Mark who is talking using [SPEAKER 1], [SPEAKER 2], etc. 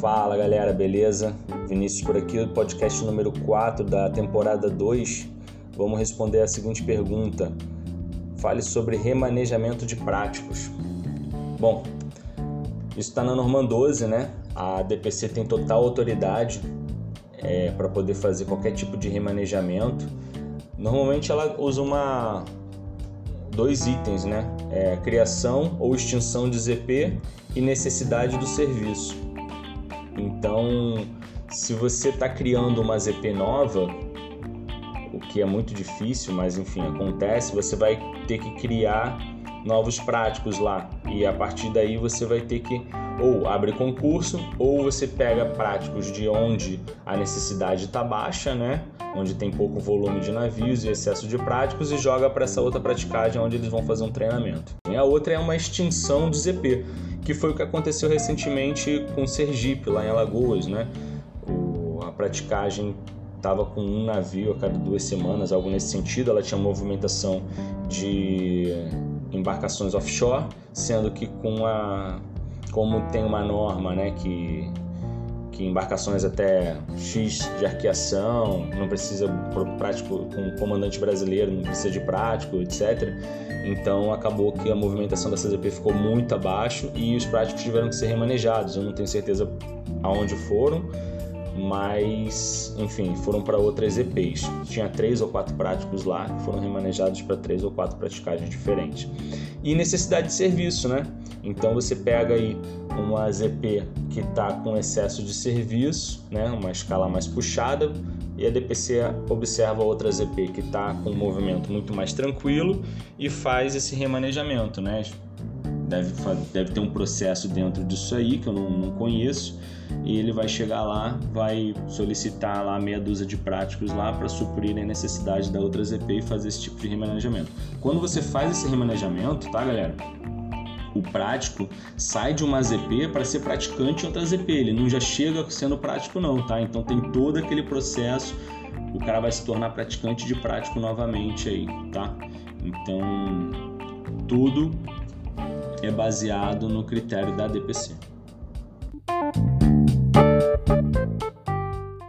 [SPEAKER 1] Fala galera, beleza? Vinícius por aqui, podcast número 4 da temporada 2. Vamos responder a seguinte pergunta: Fale sobre remanejamento de práticos. Bom, isso está na norma 12, né? A DPC tem total autoridade é, para poder fazer qualquer tipo de remanejamento. Normalmente ela usa uma dois itens, né? É, criação ou extinção de ZP e necessidade do serviço. Então, se você está criando uma ZP nova, o que é muito difícil, mas enfim, acontece, você vai ter que criar novos práticos lá e a partir daí você vai ter que ou abre concurso ou você pega práticos de onde a necessidade está baixa, né? Onde tem pouco volume de navios e excesso de práticos e joga para essa outra praticagem onde eles vão fazer um treinamento. E a outra é uma extinção de ZP que foi o que aconteceu recentemente com Sergipe, lá em Alagoas, né? O, a praticagem estava com um navio a cada duas semanas, algo nesse sentido. Ela tinha movimentação de embarcações offshore, sendo que com a como tem uma norma, né, que que embarcações até X de arqueação, não precisa prático com comandante brasileiro, não precisa de prático, etc. Então acabou que a movimentação da CZP ficou muito abaixo e os práticos tiveram que ser remanejados. Eu não tenho certeza aonde foram, mas enfim, foram para outras EPs. Tinha três ou quatro práticos lá que foram remanejados para três ou quatro praticagens diferentes. E necessidade de serviço, né? Então você pega aí uma ZP que está com excesso de serviço, né? uma escala mais puxada, e a DPC observa outra ZP que está com um movimento muito mais tranquilo e faz esse remanejamento, né? Deve, deve ter um processo dentro disso aí que eu não, não conheço e ele vai chegar lá, vai solicitar lá meia dúzia de práticos lá para suprir a necessidade da outra ZP e fazer esse tipo de remanejamento. Quando você faz esse remanejamento, tá, galera? O prático sai de uma ZP para ser praticante em outra ZP, ele não já chega sendo prático não, tá? Então tem todo aquele processo, o cara vai se tornar praticante de prático novamente aí, tá? Então tudo é baseado no critério da DPC.